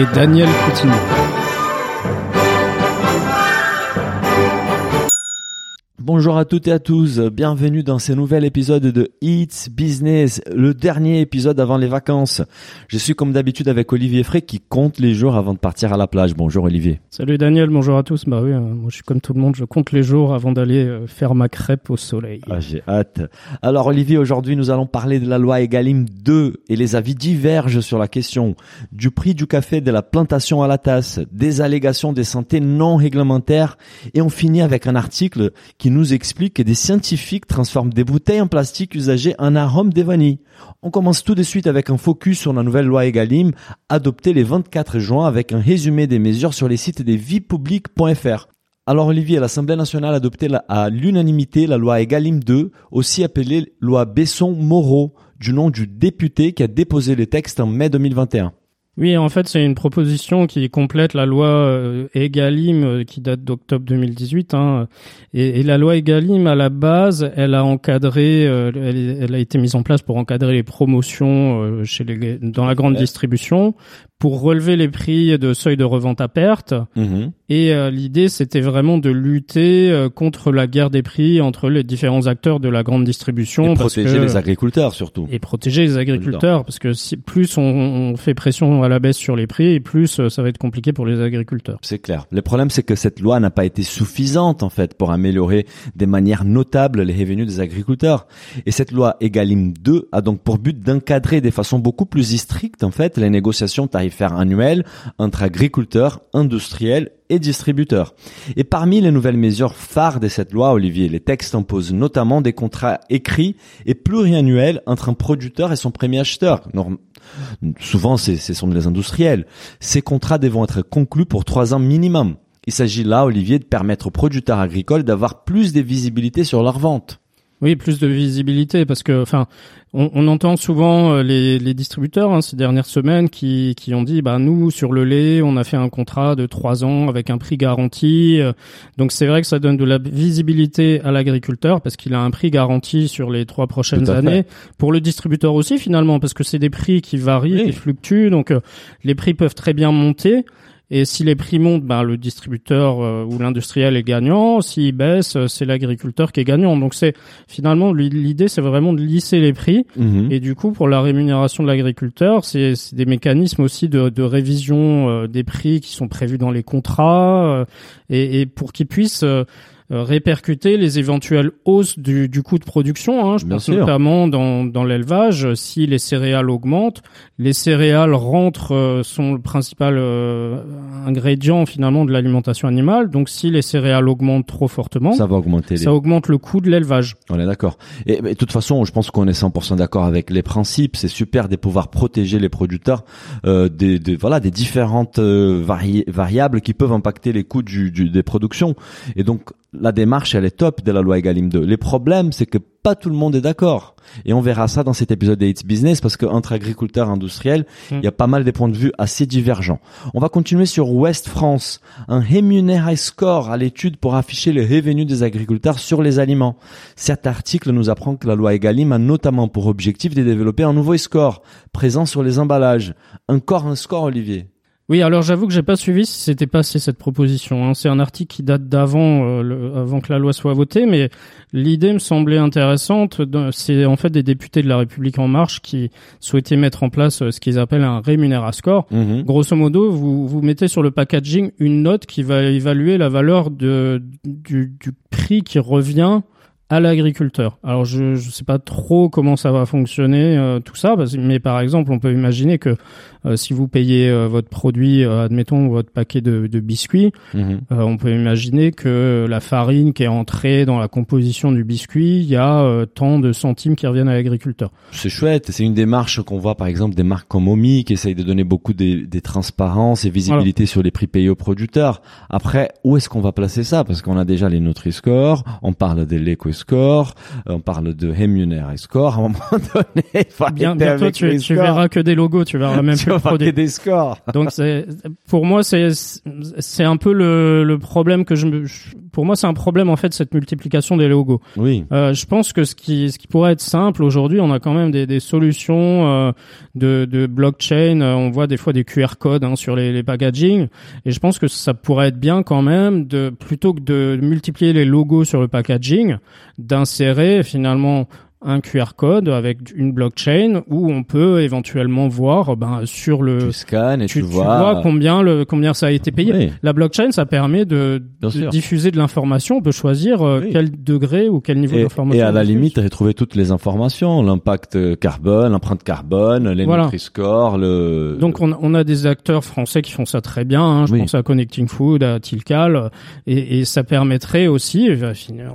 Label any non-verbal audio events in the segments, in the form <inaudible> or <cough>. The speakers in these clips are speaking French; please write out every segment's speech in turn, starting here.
Et Daniel Coutinho. Bonjour à toutes et à tous, bienvenue dans ce nouvel épisode de It's Business, le dernier épisode avant les vacances. Je suis comme d'habitude avec Olivier Frey qui compte les jours avant de partir à la plage. Bonjour Olivier. Salut Daniel, bonjour à tous. Bah oui, euh, moi je suis comme tout le monde, je compte les jours avant d'aller euh, faire ma crêpe au soleil. Ah, j'ai hâte. Alors Olivier, aujourd'hui nous allons parler de la loi Egalim 2 et les avis divergent sur la question du prix du café de la plantation à la tasse, des allégations des santé non réglementaires et on finit avec un article qui nous explique que des scientifiques transforment des bouteilles en plastique usagées en arôme des vanilles. On commence tout de suite avec un focus sur la nouvelle loi Egalim adoptée le 24 juin avec un résumé des mesures sur les sites des viepubliques.fr. Alors Olivier, l'Assemblée nationale a adopté à l'unanimité la loi Egalim 2, aussi appelée loi Besson-Moreau, du nom du député qui a déposé le texte en mai 2021. Oui, en fait, c'est une proposition qui complète la loi euh, Egalim euh, qui date d'octobre 2018. Hein. Et, et la loi Egalim, à la base, elle a encadré, euh, elle, a été mise en place pour encadrer les promotions chez les, dans la grande distribution, pour relever les prix de seuil de revente à perte. Et euh, l'idée, c'était vraiment de lutter euh, contre la guerre des prix entre les différents acteurs de la grande distribution. Et protéger que- les agriculteurs surtout. et protéger les agriculteurs parce que si, plus on, on fait pression à la baisse sur les prix et plus euh, ça va être compliqué pour les agriculteurs. C'est clair. Le problème, c'est que cette loi n'a pas été suffisante, en fait, pour améliorer de manière notable les revenus des agriculteurs. Et cette loi Egalim 2 a donc pour but d'encadrer de façon beaucoup plus stricte, en fait, les négociations tarifaires annuelles entre agriculteurs, industriels et distributeurs. Et parmi les nouvelles mesures phares de cette loi, Olivier, les textes imposent notamment des contrats écrits et pluriannuels entre un producteur et son premier acheteur. Souvent, ce sont les industriels. Ces contrats devront être conclus pour trois ans minimum. Il s'agit là, Olivier, de permettre aux producteurs agricoles d'avoir plus de visibilité sur leurs ventes. Oui, plus de visibilité parce que, enfin, on, on entend souvent euh, les, les distributeurs hein, ces dernières semaines qui, qui ont dit, bah nous sur le lait, on a fait un contrat de trois ans avec un prix garanti. Euh, Donc c'est vrai que ça donne de la visibilité à l'agriculteur parce qu'il a un prix garanti sur les trois prochaines fait. années. Pour le distributeur aussi finalement parce que c'est des prix qui varient, Oui. qui fluctuent. Donc euh, les prix peuvent très bien monter. Et si les prix montent, ben, le distributeur euh, ou l'industriel est gagnant. S'ils baissent, euh, c'est l'agriculteur qui est gagnant. Donc c'est finalement l'idée, c'est vraiment de lisser les prix. Mhm. Et du coup, pour la rémunération de l'agriculteur, c'est des mécanismes aussi de, de révision euh, des prix qui sont prévus dans les contrats euh, et, et pour qu'ils puissent répercuter les éventuelles hausses du, du coût de production. Hein. Je Bien pense sûr. notamment dans, dans l'élevage. Si les céréales augmentent, les céréales rentrent euh, sont le principal euh, ingrédient finalement de l'alimentation animale. Donc si les céréales augmentent trop fortement, Ça ça, va augmenter les... augmente le coût de l'élevage. On est d'accord. Et de toute façon, je pense qu'on est 100% d'accord avec les principes. C'est super de pouvoir protéger les producteurs euh, des, des- voilà des différentes euh, vari- variables qui peuvent impacter les coûts du, du- des productions. Et donc la démarche, elle est top de la loi Egalim 2. Les problèmes, c'est que pas tout le monde est d'accord. Et on verra ça dans cet épisode de It's Business parce qu'entre agriculteurs et industriels, Mm. il y a pas mal de points de vue assez divergents. On va continuer sur West France. Un Remunerai Score à l'étude pour afficher les revenus des agriculteurs sur les aliments. Cet article nous apprend que la loi Egalim a notamment pour objectif de développer un nouveau score présent sur les emballages. Encore un score, Olivier? Oui, alors j'avoue que j'ai pas suivi si c'était passé cette proposition. hein. C'est un article qui date d'avant, euh, avant que la loi soit votée, mais l'idée me semblait intéressante. C'est en fait des députés de la République en marche qui souhaitaient mettre en place euh, ce qu'ils appellent un rémunéra score. Mhm. Grosso modo, vous, vous mettez sur le packaging une note qui va évaluer la valeur de, du, du prix qui revient à l'agriculteur. Alors je ne sais pas trop comment ça va fonctionner euh, tout ça, mais par exemple on peut imaginer que euh, si vous payez euh, votre produit, admettons votre paquet de, de biscuits, Mhm. on peut imaginer que la farine qui est entrée dans la composition du biscuit, il y a tant de centimes qui reviennent à l'agriculteur. C'est chouette. C'est une démarche qu'on voit, par exemple, des marques comme Omi qui essayent de donner beaucoup des, des transparences et visibilité sur les prix payés aux producteurs. Après, où est-ce qu'on va placer ça? Parce qu'on a déjà les Nutri-Score, on parle des l'Eco-Score, on parle de Rémunère Score. À un moment <laughs> donné, Bien, bientôt tu, tu verras que des logos, tu verras même Tu plus que des scores. Donc c'est pour moi c'est c'est un peu le, le problème que je me je- pour moi c'est un problème en fait cette multiplication des logos. Oui. Euh, je pense que ce qui ce qui pourrait être simple aujourd'hui, on a quand même des, des solutions euh, de, de blockchain. Euh, on voit des fois des QR codes hein, sur les, les packaging, et je pense que ça pourrait être bien quand même de plutôt que de multiplier les logos sur le packaging, d'insérer finalement un QR code avec une blockchain où on peut éventuellement voir ben sur le Tu scannes et tu, tu, tu vois. vois combien le combien ça a été payé. Oui. La blockchain, ça permet de, de diffuser de l'information. On peut choisir euh, Oui. quel degré ou quel niveau d'information. et à la limite, retrouver toutes les informations, l'impact euh, carbone, l'empreinte carbone, les Voilà. Nutri-Score, le. Donc on, on a des acteurs français qui font ça très bien. hein. Je Oui. pense à Connecting Food, à Tilcal, euh, et, et ça permettrait aussi.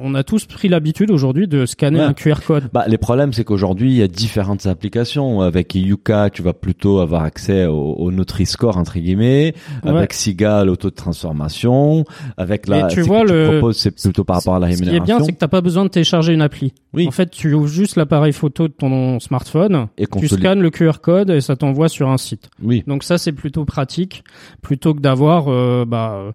On a tous pris l'habitude aujourd'hui de scanner Ouais. un QR code. Bah, les problèmes, c'est qu'aujourd'hui, il y a différentes applications. Avec Yuka, tu vas plutôt avoir accès au, au Nutri-Score, entre guillemets. Ouais. Avec Siga, l'auto de transformation. Avec la, Et tu ce vois, que tu le- proposes, c'est plutôt par rapport à la Ce qui est rémunération. bien, c'est que t'as pas besoin de télécharger une appli. Oui. En fait, tu ouvres juste l'appareil photo de ton smartphone, Et tu scannes le QR code et ça t'envoie sur un site. Oui. Donc ça, c'est plutôt pratique, plutôt que d'avoir, euh, bah,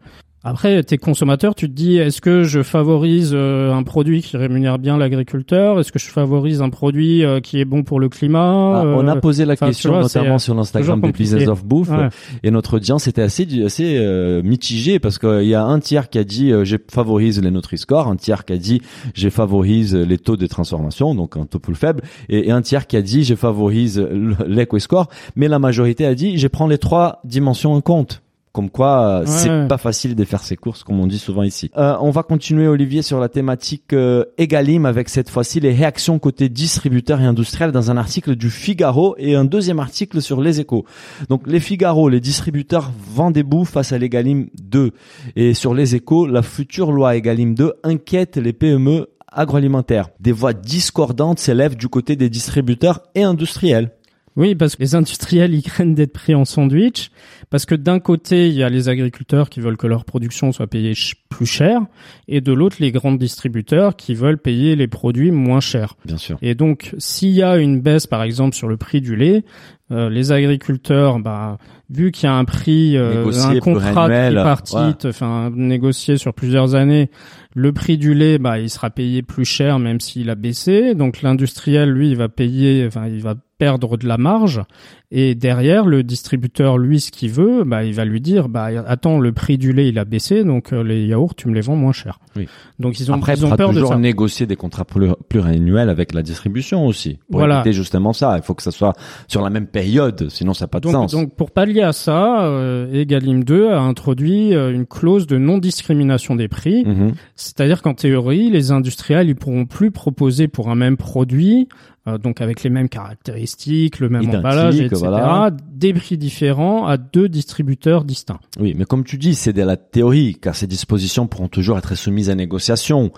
après, t'es consommateur, tu te dis, est-ce que je favorise euh, un produit qui rémunère bien l'agriculteur? Est-ce que je favorise un produit euh, qui est bon pour le climat? Ah, on a Euh, posé la question vois, notamment sur l'Instagram de Business of Bouffe Ouais. et notre audience était assez assez euh, mitigée parce qu'il y a un tiers qui a dit euh, je favorise les Nutri-Score, un tiers qui a dit je favorise les taux de transformation donc un taux plus faible et, et un tiers qui a dit je favorise le- l'Eco-Score mais la majorité a dit je prends les trois dimensions en compte. Comme quoi, euh, c'est ouais. pas facile de faire ses courses, comme on dit souvent ici. Euh, on va continuer, Olivier, sur la thématique euh, Egalim, avec cette fois-ci les réactions côté distributeurs et industriels dans un article du Figaro et un deuxième article sur les échos. Donc les Figaro, les distributeurs vendent des bouts face à l'Egalim 2. Et sur les échos, la future loi Egalim 2 inquiète les PME agroalimentaires. Des voix discordantes s'élèvent du côté des distributeurs et industriels. Oui, parce que les industriels, ils craignent d'être pris en sandwich. Parce que d'un côté, il y a les agriculteurs qui veulent que leur production soit payée plus cher. Et de l'autre, les grands distributeurs qui veulent payer les produits moins chers. Bien sûr. Et donc, s'il y a une baisse, par exemple, sur le prix du lait, euh, les agriculteurs, bah, vu qu'il y a un prix, euh, un contrat tripartite, enfin négocié sur plusieurs années, le prix du lait, bah, il sera payé plus cher même s'il a baissé. Donc l'industriel, lui, il va payer, enfin, il va perdre de la marge. Et derrière, le distributeur, lui, ce qu'il veut, bah, il va lui dire, bah, attends, le prix du lait, il a baissé, donc euh, les yaourts, tu me les vends moins cher. Oui. Donc ils ont, Après, il ils ont peur de toujours ça. négocier des contrats pluri- pluriannuels avec la distribution aussi. Pour Voilà. éviter justement ça. Il faut que ça soit sur la même période, sinon ça n'a pas de Donc, sens. donc pour pallier à ça, euh, Egalim 2 a introduit euh, une clause de non-discrimination des prix. Mhm. C'est-à-dire qu'en théorie, les industriels ils pourront plus proposer pour un même produit, euh, donc avec les mêmes caractéristiques, le même Identique, emballage, etc., voilà. des prix différents à deux distributeurs distincts. Oui, mais comme tu dis, c'est de la théorie, car ces dispositions pourront toujours être soumises à négociation.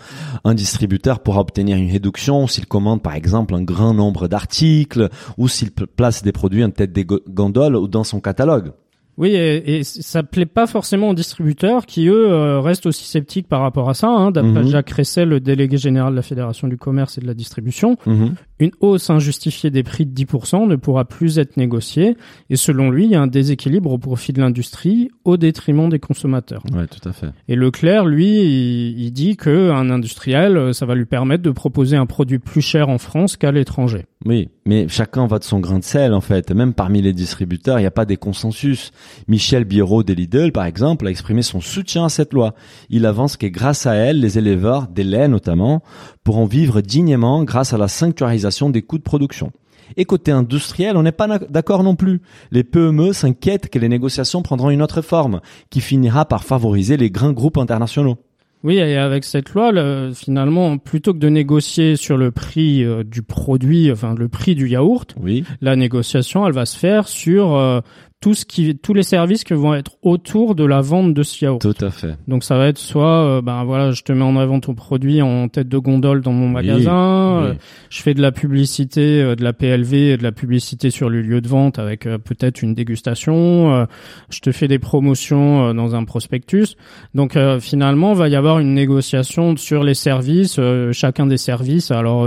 Un distributeur pourra obtenir une réduction s'il commande par exemple un grand nombre d'articles ou s'il pl- place des produits en tête des go- gondoles ou dans son catalogue. Oui, et, et ça plaît pas forcément aux distributeurs qui eux euh, restent aussi sceptiques par rapport à ça. Hein, D'après Mhm. Jacques Ressel, le délégué général de la Fédération du commerce et de la distribution, Mhm. Une hausse injustifiée des prix de 10% ne pourra plus être négociée et selon lui, il y a un déséquilibre au profit de l'industrie au détriment des consommateurs. Ouais, tout à fait. Et Leclerc, lui, il, il dit que un industriel, ça va lui permettre de proposer un produit plus cher en France qu'à l'étranger. Oui, mais chacun va de son grain de sel en fait. Même parmi les distributeurs, il n'y a pas des consensus. Michel Biro de Lidl, par exemple, a exprimé son soutien à cette loi. Il avance que grâce à elle, les éleveurs, des laits notamment, pourront vivre dignement grâce à la sanctuarisation des coûts de production. Et côté industriel, on n'est pas d'accord non plus. Les PME s'inquiètent que les négociations prendront une autre forme, qui finira par favoriser les grands groupes internationaux. Oui, et avec cette loi, le- finalement, plutôt que de négocier sur le prix euh, du produit, enfin le prix du yaourt, Oui. la négociation, elle va se faire sur euh, tout ce qui, tous les services qui vont être autour de la vente de ce yaourt. Tout à fait. Donc ça va être soit, euh, ben voilà, je te mets en avant ton produit en tête de gondole dans mon magasin, oui. euh, je fais de la publicité, euh, de la PLV, et de la publicité sur le lieu de vente avec euh, peut-être une dégustation, je te fais des promotions dans un prospectus. Donc finalement, va y avoir une négociation sur les services, chacun des services. Alors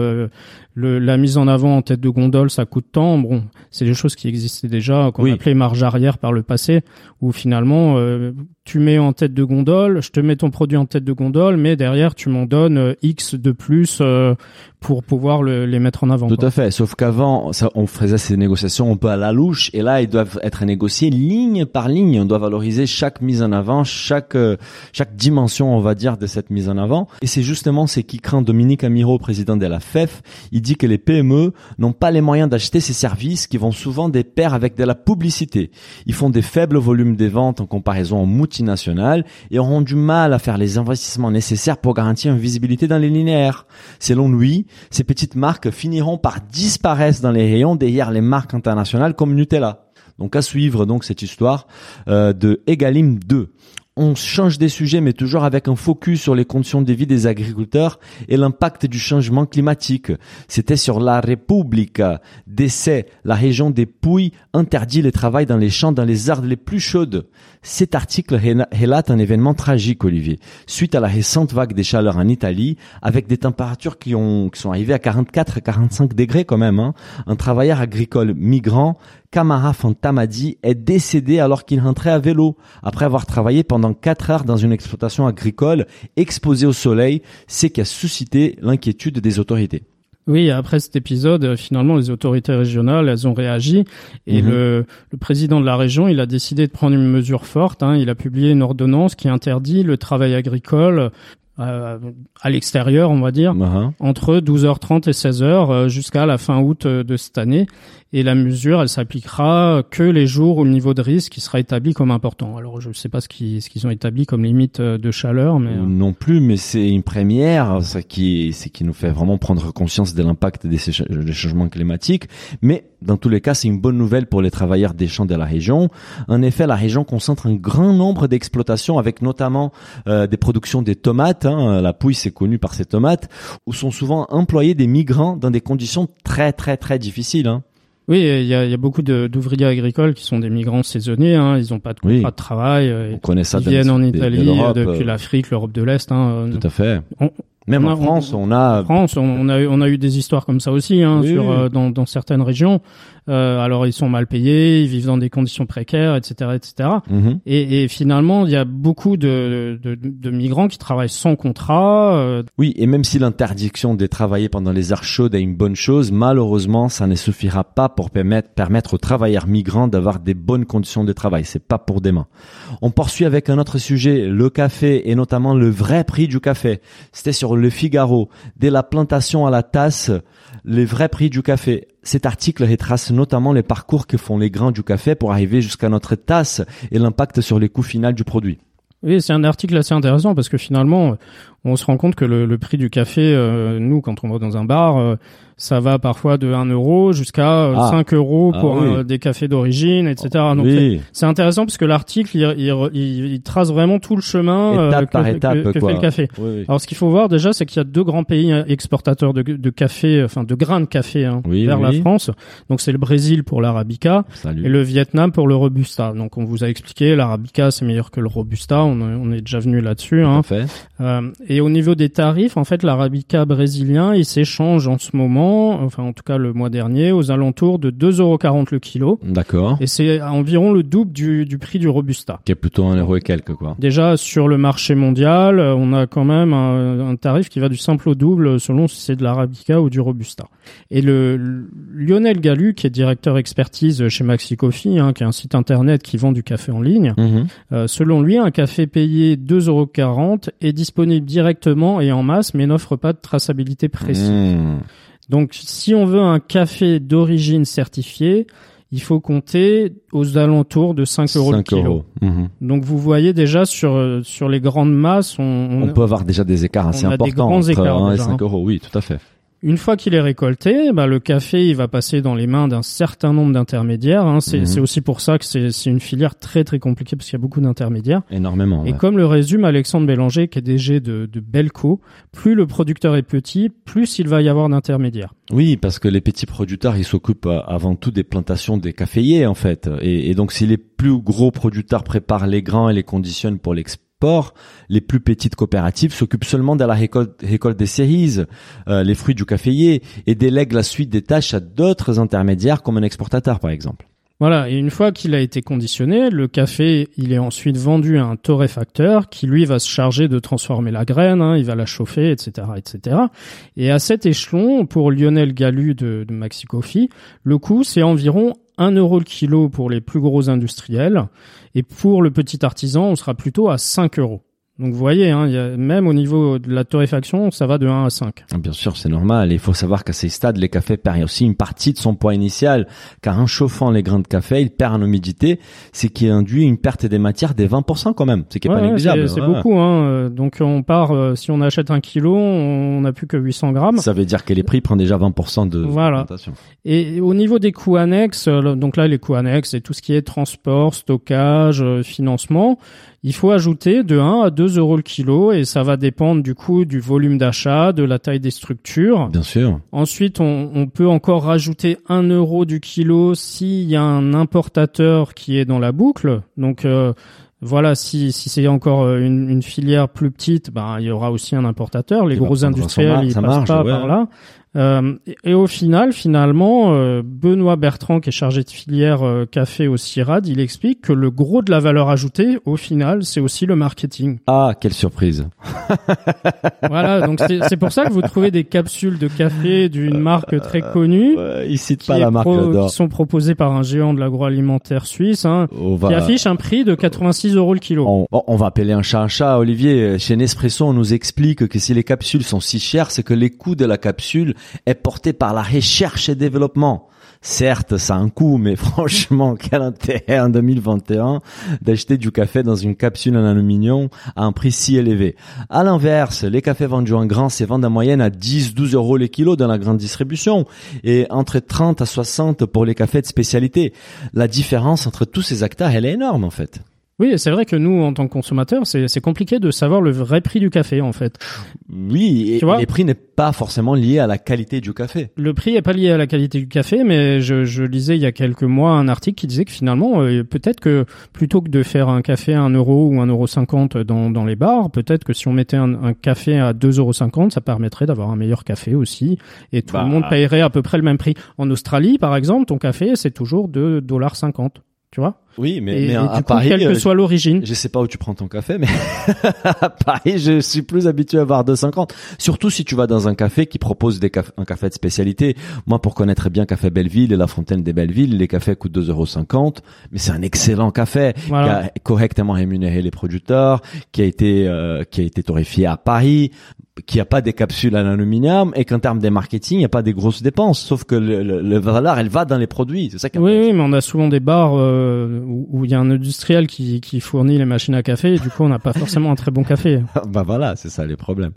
le, la mise en avant en tête de gondole, ça coûte tant. Bon, c'est des choses qui existaient déjà, qu'on Oui. appelait marge arrière par le passé, où finalement euh, tu mets en tête de gondole, je te mets ton produit en tête de gondole, mais derrière tu m'en donnes euh, X de plus euh, pour pouvoir le- les mettre en avant. Tout quoi. à fait. Sauf qu'avant, on faisait ces négociations un peu à la louche, et là, ils doivent être négociés ligne par ligne. On doit valoriser chaque mise en avant, chaque euh, chaque dimension, on va dire, de cette mise en avant. Et c'est justement ce qui craint Dominique Amiro, président de la FEF. Il dit que les PME n'ont pas les moyens d'acheter ces services qui vont souvent des pairs avec de la publicité. Ils font des faibles volumes des ventes en comparaison aux multinationales et auront du mal à faire les investissements nécessaires pour garantir une visibilité dans les linéaires. Selon lui, ces petites marques finiront par disparaître dans les rayons derrière les marques internationales comme Nutella. Donc à suivre donc cette histoire euh, de Egalim 2. On change des sujets, mais toujours avec un focus sur les conditions de vie des agriculteurs et l'impact du changement climatique. C'était sur la Repubblica. Décès, la région des Pouilles interdit le travail dans les champs dans les heures les plus chaudes. Cet article relate un événement tragique, Olivier. Suite à la récente vague des chaleurs en Italie, avec des températures qui, ont, qui sont arrivées à 44 45 degrés quand même, hein, un travailleur agricole migrant, Kamara Fantamadi, est décédé alors qu'il rentrait à vélo, après avoir travaillé pendant 4 heures dans une exploitation agricole exposée au soleil, ce qui a suscité l'inquiétude des autorités. Oui, après cet épisode, euh, finalement, les autorités régionales, elles ont réagi et Mhm. le, le président de la région, il a décidé de prendre une mesure forte. hein. Il a publié une ordonnance qui interdit le travail agricole euh, à l'extérieur, on va dire, Mhm. entre 12h30 et 16h euh, jusqu'à la fin août euh, de cette année. Et la mesure, elle s'appliquera que les jours où le niveau de risque qui sera établi comme important. Alors, je ne sais pas ce qu'ils ce qu'ils ont établi comme limite euh, de chaleur, mais Non plus, mais c'est une première, ça qui, c'est qui nous fait vraiment prendre conscience de l'impact des, changements climatiques. Mais dans tous les cas, c'est une bonne nouvelle pour les travailleurs des champs de la région. En effet, la région concentre un grand nombre d'exploitations, avec notamment euh, des productions des tomates. Hein. La Pouille, c'est connu par ses tomates, où sont souvent employés des migrants dans des conditions très très très difficiles. hein. Oui, il y a, il y a beaucoup d'ouvriers agricoles qui sont des migrants saisonniers. Hein, ils n'ont pas de contrat Oui. de travail. euh, On connaît ça ils viennent en Italie, euh, depuis euh, l'Afrique, l'Europe de l'Est. Hein, euh, Tout à fait. On- Même on en a- France, on- a en France, on, on a eu, on a eu des histoires comme ça aussi hein, Oui, sur, oui. euh, dans, dans certaines régions. Euh, alors ils sont mal payés, ils vivent dans des conditions précaires, etc., etc. Mhm. Et, et finalement, il y a beaucoup de, de, de migrants qui travaillent sans contrat. euh, Oui, et même si l'interdiction de travailler pendant les heures chaudes est une bonne chose, malheureusement, ça ne suffira pas pour permettre, permettre aux travailleurs migrants d'avoir des bonnes conditions de travail. C'est pas pour demain. On poursuit avec un autre sujet, le café et notamment le vrai prix du café. C'était sur Le Figaro. Dès la plantation à la tasse, le vrai prix du café. Cet article retrace notamment les parcours que font les grains du café pour arriver jusqu'à notre tasse et l'impact sur les coûts finaux du produit. Oui, c'est un article assez intéressant parce que finalement, on se rend compte que le, le prix du café, euh, nous, quand on va dans un bar, euh, ça va parfois de 1 euro jusqu'à euh, Ah. 5 euros Ah pour oui. euh, des cafés d'origine, etc. Donc c'est- oui. c'est intéressant parce que l'article, il, il, il- il trace vraiment tout le chemin euh, Étape que, par étape, que quoi. fait le café. Oui, oui. Alors, ce qu'il faut voir déjà, c'est qu'il y a deux grands pays euh, exportateurs de, de café, enfin de grains de café hein, Oui, vers la. France. Donc, c'est le Brésil pour l'arabica Salut. et le Vietnam pour le robusta. Donc, on vous a expliqué, l'arabica c'est meilleur que le robusta. On, on est déjà venu là-dessus. Hein. Fait. Euh, et au niveau des tarifs, en fait, l'arabica brésilien, il s'échange en ce moment, enfin en tout cas le mois dernier, aux alentours de 2,40€ le kilo. D'accord. Et c'est environ le double du, du prix du robusta. Qui est plutôt un euro et quelques, quoi. Déjà sur le marché mondial, on a quand même un, un tarif qui va du simple au double selon si c'est de l'arabica ou du robusta. Et le, le- Lionel Galu, qui est directeur expertise chez Maxi Coffee, hein, qui est un site internet qui vend du café en ligne, Mhm. euh, selon lui, un café payé 2,40€ est disponible directement et en masse, mais n'offre pas de traçabilité précise. Mmh. Donc, si on veut un café d'origine certifiée, il faut compter aux alentours de 5 euros le 5 kilo. euros. Mhm. Donc vous voyez déjà sur sur les grandes masses, on, on- On peut avoir déjà des écarts assez on a des importants grands entre écarts 1 et déjà, 5 hein. euros. Oui, tout à fait. Une fois qu'il est récolté, bah, le café il va passer dans les mains d'un certain nombre d'intermédiaires. hein. C'est Mhm. aussi pour ça que c'est une filière très très compliquée parce qu'il y a beaucoup d'intermédiaires. Énormément. Et ouais. comme le résume Alexandre Bélanger, qui est DG de, de Belco, plus le producteur est petit, plus il va y avoir d'intermédiaires. Oui, parce que les petits producteurs, ils s'occupent euh, avant tout des plantations des caféiers, en fait. Et, et donc, si les plus gros producteurs préparent les grains et les conditionnent pour l'export, les plus petites coopératives s'occupent seulement de la récolte, des cerises, euh, les fruits du caféier, et délèguent la suite des tâches à d'autres intermédiaires, comme un exportateur, par exemple. Voilà, et une fois qu'il a été conditionné, le café, il est ensuite vendu à un torréfacteur qui, lui, va se charger de transformer la graine, hein, il va la chauffer, etc., etc. Et à cet échelon, pour Lionel Galu de, de Maxi Coffee, le coût, c'est environ 1 euro le kilo pour les plus gros industriels, et pour le petit artisan, on sera plutôt à 5 euros. Donc vous voyez, hein, y a, même au niveau de la torréfaction, ça va de 1 à 5. Ah, Bien sûr, c'est normal. Il faut savoir qu'à ces stades, les cafés perdent aussi une partie de son poids initial, car en chauffant les grains de café, il perd en humidité, ce qui induit une perte des matières des 20% quand même, ce qui est Ouais, pas ouais, négligeable. c'est c'est Ouais. beaucoup. Hein. Donc on part, euh, si on achète un kilo, on n'a plus que 800 grammes. Ça veut dire que les prix prennent déjà 20% de Voilà. Et au niveau des coûts annexes, euh, donc là les coûts annexes, c'est tout ce qui est transport, stockage, euh, financement. Il faut ajouter de 1 à 2 euros le kilo et ça va dépendre du coût du volume d'achat, de la taille des structures. Bien sûr. Ensuite, on, on peut encore rajouter 1 euro du kilo s'il y a un importateur qui est dans la boucle. Donc euh, voilà, si, si c'est encore euh, une, une filière plus petite, ben, il y aura aussi un importateur. Les va gros industriels, ils sa passent marge, pas ouais. par là. Euh, et, et au final, finalement, euh, Benoît Bertrand, qui est chargé de filière euh, café au CIRAD, il explique que le gros de la valeur ajoutée, au final, c'est aussi le marketing. Ah, quelle surprise. <laughs> voilà, donc c'est pour ça que vous trouvez des capsules de café d'une marque très connue. Ouais, il cite qui, pas la marque, pro- qui sont proposés par un géant de l'agroalimentaire suisse, hein, va, qui affiche un prix de 86 euros le kilo. on, on va appeler un chat un chat, Olivier. Chez Nespresso, on nous explique que si les capsules sont si chères, c'est que les coûts de la capsule est porté par la recherche et développement. Certes, ça a un coût, mais <laughs> franchement, quel intérêt en 2021 d'acheter du café dans une capsule en aluminium à un prix si élevé. À l'inverse, les cafés vendus en grains se vendent en moyenne à 10-12 euros les kilos dans la grande distribution et entre 30 à 60 pour les cafés de spécialité. La différence entre tous ces acteurs, elle est énorme en fait. Oui, et c'est vrai que nous, en tant que consommateurs, c'est c'est compliqué de savoir le vrai prix du café, en fait. Oui, et Tu vois les prix n'est pas forcément lié à la qualité du café. Le prix est pas lié à la qualité du café, mais je, je lisais il y a quelques mois un article qui disait que finalement, euh, peut-être que plutôt que de faire un café à 1 euro ou 1,50 euro cinquante dans, dans les bars, peut-être que si on mettait un, un café à 2,50 euros, cinquante, ça permettrait d'avoir un meilleur café aussi, et tout Bah. le monde paierait à peu près le même prix. En Australie, par exemple, ton café, c'est toujours 2,50 dollars cinquante. Tu vois? Oui, mais, Et, mais et à, à coup, Paris, quelle que euh, soit l'origine, je sais pas où tu prends ton café, mais <laughs> à Paris, je suis plus habitué à voir 2,50. Surtout si tu vas dans un café qui propose des caf- un café de spécialité. Moi, pour connaître bien Café Belleville et la Fontaine des Bellevilles, les cafés coûtent 2,50 euros, mais c'est un excellent café Voilà. qui a correctement rémunéré les producteurs, qui a été euh, qui a été torréfié à Paris, qui a pas des capsules en aluminium et qu'en termes de marketing, il n'y a pas des grosses dépenses. Sauf que le, le, le valeur, elle va dans les produits. C'est ça qui Oui, oui, mais on a souvent des bars euh, où il y a un industriel qui, qui fournit les machines à café, et du coup, on n'a pas forcément un très bon café. <laughs> bah voilà, c'est ça les problèmes.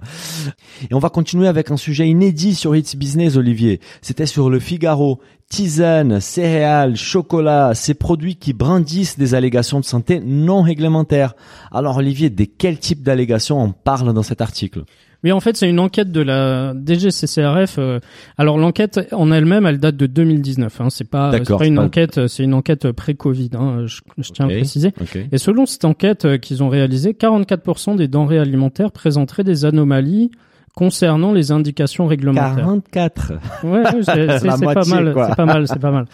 Et on va continuer avec un sujet inédit sur It's Business, Olivier. C'était sur le Figaro. Tisane, céréales, chocolat, ces produits qui brandissent des allégations de santé non réglementaires. Alors Olivier, de quel type d'allégations on parle dans cet article? Oui, en fait, c'est une enquête de la DGCCRF. euh, alors, l'enquête en elle-même, elle date de 2019. Hein, c'est pas, c'est pas une pas- enquête, c'est une enquête pré-Covid. Hein, je, je tiens à préciser. Et selon cette enquête euh, qu'ils ont réalisée, 44% des denrées alimentaires présenteraient des anomalies concernant les indications réglementaires. 44. Ouais, c'est <laughs> c'est- La c'est pas mal, c'est pas mal, c'est pas mal.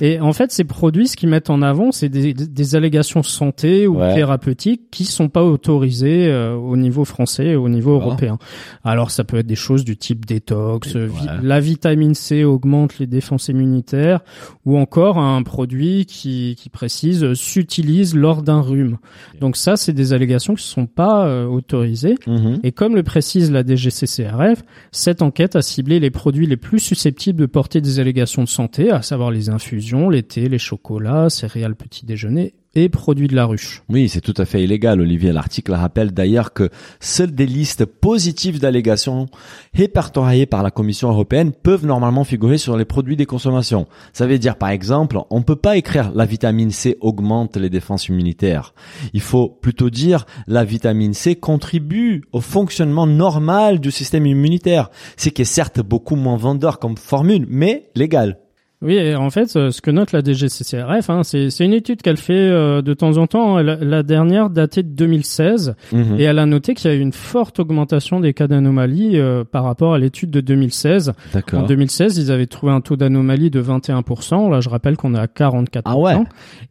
Et en fait, ces produits, ce qu'ils mettent en avant, c'est des, des allégations santé ou Ouais. thérapeutiques qui sont pas autorisées euh, au niveau français et au niveau Ah. européen. Alors, ça peut être des choses du type détox, Ouais. euh, vi- la vitamine C augmente les défenses immunitaires, ou encore un produit qui, qui précise euh, s'utilise lors d'un rhume. Donc ça, c'est des allégations qui sont pas euh, autorisées. Mhm. Et comme le précise la DGCCRF, cette enquête a ciblé les produits les plus susceptibles de porter des allégations de santé, à savoir les infusions, infusions, les chocolats, céréales petit déjeuner et produits de la ruche. Oui, c'est tout à fait illégal, Olivier. L'article rappelle d'ailleurs que seules des listes positives d'allégations répertoriées par la Commission européenne peuvent normalement figurer sur les produits des consommations. Ça veut dire, par exemple, on peut pas écrire la vitamine C augmente les défenses immunitaires. Il faut plutôt dire la vitamine C contribue au fonctionnement normal du système immunitaire. C'est qui est certes beaucoup moins vendeur comme formule, mais légal. Oui, et en fait, euh, ce que note la DGCCRF, hein, c'est une étude qu'elle fait euh, de temps en temps. La, la dernière datée de 2016, Mhm. et elle a noté qu'il y a eu une forte augmentation des cas d'anomalie euh, par rapport à l'étude de 2016. En D'accord. 2016, ils avaient trouvé un taux d'anomalie de 21%. Là, je rappelle qu'on est à 44%. Ah ouais.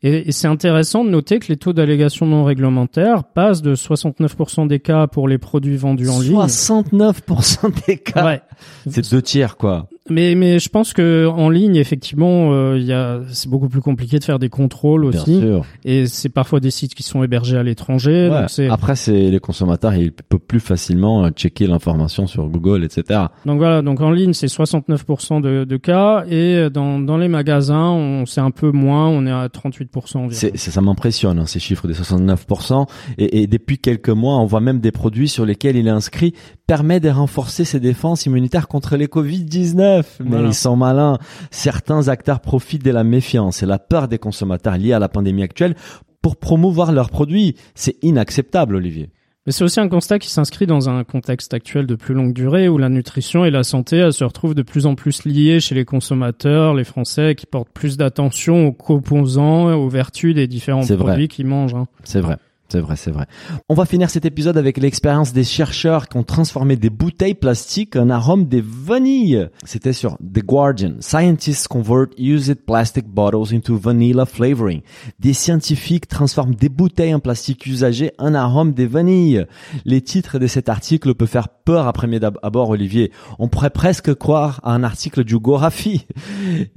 Et, et c'est intéressant de noter que les taux d'allégation non réglementaires passent de 69% des cas pour les produits vendus en ligne. 69% des cas. Ouais. C'est deux tiers, quoi. Mais mais je pense que en ligne effectivement euh, il y a c'est beaucoup plus compliqué de faire des contrôles Bien aussi sûr. et c'est parfois des sites qui sont hébergés à l'étranger Ouais. c'est Après, c'est les consommateurs, ils peuvent plus facilement euh, checker l'information sur Google, etc. donc voilà donc en ligne c'est 69% de, de cas et dans dans les magasins on c'est un peu moins on est à 38% environ. C'est, c'est- ça m'impressionne, hein, ces chiffres des 69%. Et, et depuis quelques mois, on voit même des produits sur lesquels il est inscrit permet de renforcer ses défenses immunitaires contre les Covid-19. Mais Voilà. ils sont malins. Certains acteurs profitent de la méfiance et la peur des consommateurs liés à la pandémie actuelle pour promouvoir leurs produits. C'est inacceptable, Olivier. Mais c'est aussi un constat qui s'inscrit dans un contexte actuel de plus longue durée où la nutrition et la santé se retrouvent de plus en plus liées chez les consommateurs, les Français qui portent plus d'attention aux composants, aux vertus des différents produits qu'ils mangent. hein. C'est vrai. C'est vrai, c'est vrai. On va finir cet épisode avec l'expérience des chercheurs qui ont transformé des bouteilles plastiques en arôme des vanilles. C'était sur The Guardian. Scientists convert used plastic bottles into vanilla flavoring. Des scientifiques transforment des bouteilles en plastique usagées en arôme des vanilles. Les titres de cet article peuvent faire peur à premier abord, Olivier. On pourrait presque croire à un article du Gorafi.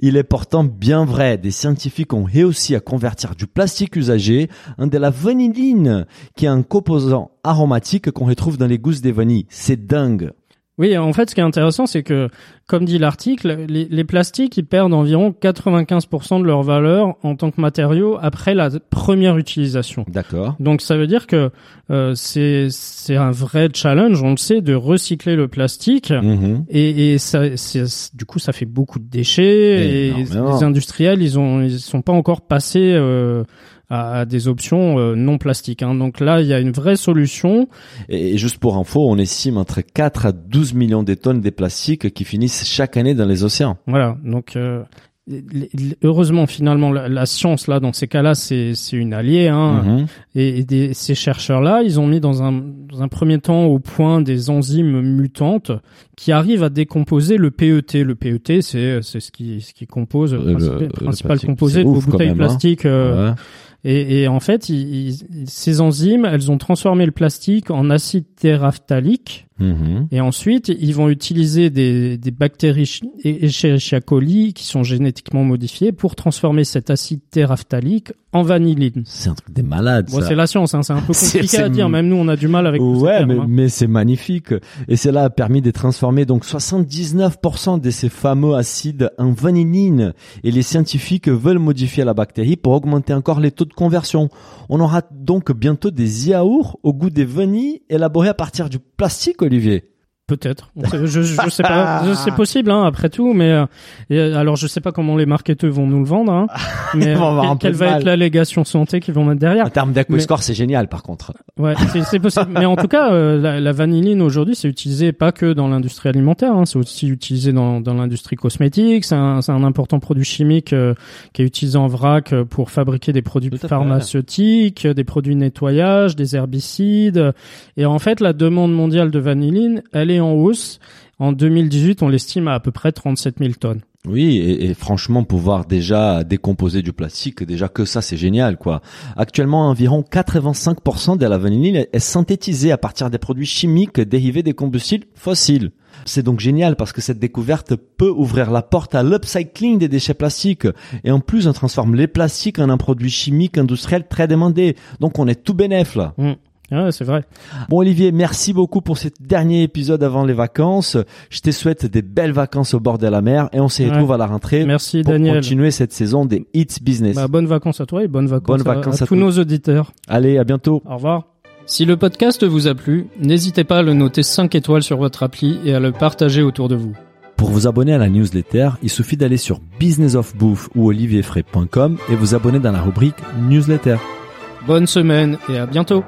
Il est pourtant bien vrai. Des scientifiques ont réussi à convertir du plastique usagé en de la vanilline, qui est un composant aromatique qu'on retrouve dans les gousses des vanilles. C'est dingue. Oui, en fait, ce qui est intéressant, c'est que, comme dit l'article, les, les plastiques, ils perdent environ 95% de leur valeur en tant que matériau après la première utilisation. D'accord. Donc ça veut dire que euh, c'est un vrai challenge, on le sait, de recycler le plastique. Mhm. Et, et ça, du coup, ça fait beaucoup de déchets. Et les industriels, ils ont, ils sont pas encore passés euh, à, à des options euh, non plastiques. Hein. Donc là, il y a une vraie solution. Et et juste pour info, on estime entre 4 à 12 millions de tonnes de plastiques qui finissent chaque année dans les océans. Voilà. Donc euh, heureusement, finalement, la, la science là, dans ces cas-là, c'est c'est une alliée. Hein. Mhm. Et, et des- ces chercheurs-là, ils ont mis dans un, dans un premier temps au point des enzymes mutantes qui arrivent à décomposer le PET. Le PET, c'est c'est ce qui ce qui compose Euh, le, le- principal, le principal plastique, composé de vos bouteilles hein. plastiques. euh, Ouais. Et, en fait, ces enzymes, elles ont transformé le plastique en acide téraphthalique. Mhm. Et ensuite, ils vont utiliser des, des bactéries Escherichia coli qui sont génétiquement modifiées pour transformer cet acide téraphthalique en vanilline. C'est un truc des malades, Bon, c'est la science, hein, c'est un peu <laughs> compliqué à dire. Même nous, on a du mal avec Ouais, termes, mais, hein. mais c'est magnifique. Et cela a permis de transformer donc 79% de ces fameux acides en vanilline. Et les scientifiques veulent modifier la bactérie pour augmenter encore les taux de conversion. On aura donc bientôt des yaourts au goût des vanilles élaborés à partir du plastique, Olivier. Peut-être. Je, je sais pas. <laughs> C'est possible, hein, après tout. Mais euh, euh, alors, je sais pas comment les marketeurs vont nous le vendre. Hein, <laughs> mais euh, un quelle va mal. être l'allégation santé qu'ils vont mettre derrière? En termes Mais- d'aquascore, c'est génial, par contre. Ouais, c'est- possible. Mais en tout cas, euh, la, la vanilline aujourd'hui, c'est utilisé pas que dans l'industrie alimentaire, hein, c'est aussi utilisé dans, dans l'industrie cosmétique. C'est un, un important produit chimique euh, qui est utilisé en vrac pour fabriquer des produits pharmaceutiques, des produits de nettoyage, des herbicides. Et en fait, la demande mondiale de vanilline, elle est en hausse. En 2018, on l'estime à à peu près 37 000 tonnes. Oui, et, et franchement, pouvoir déjà décomposer du plastique, déjà que ça, c'est génial, quoi. Actuellement, environ 85% de la vanilline est synthétisée à partir des produits chimiques dérivés des combustibles fossiles. C'est donc génial parce que cette découverte peut ouvrir la porte à l'upcycling des déchets plastiques. Et en plus, on transforme les plastiques en un produit chimique industriel très demandé. Donc, on est tout bénef, là. Ouais, c'est vrai. Bon Olivier, merci beaucoup pour ce dernier épisode avant les vacances. Je te souhaite des belles vacances au bord de la mer et on se Ouais. retrouve à la rentrée Merci pour Daniel. continuer cette saison des Hits Business. Bah, bonnes vacances à toi et bonnes vacances, Bonnes à- vacances à, à tous tous. nos auditeurs. Allez, à bientôt. Au revoir. Si le podcast vous a plu, n'hésitez pas à le noter 5 étoiles sur votre appli et à le partager autour de vous. Pour vous abonner à la newsletter, il suffit d'aller sur businessofbouffe ou olivierfray.com et vous abonner dans la rubrique newsletter. Bonne semaine et à bientôt.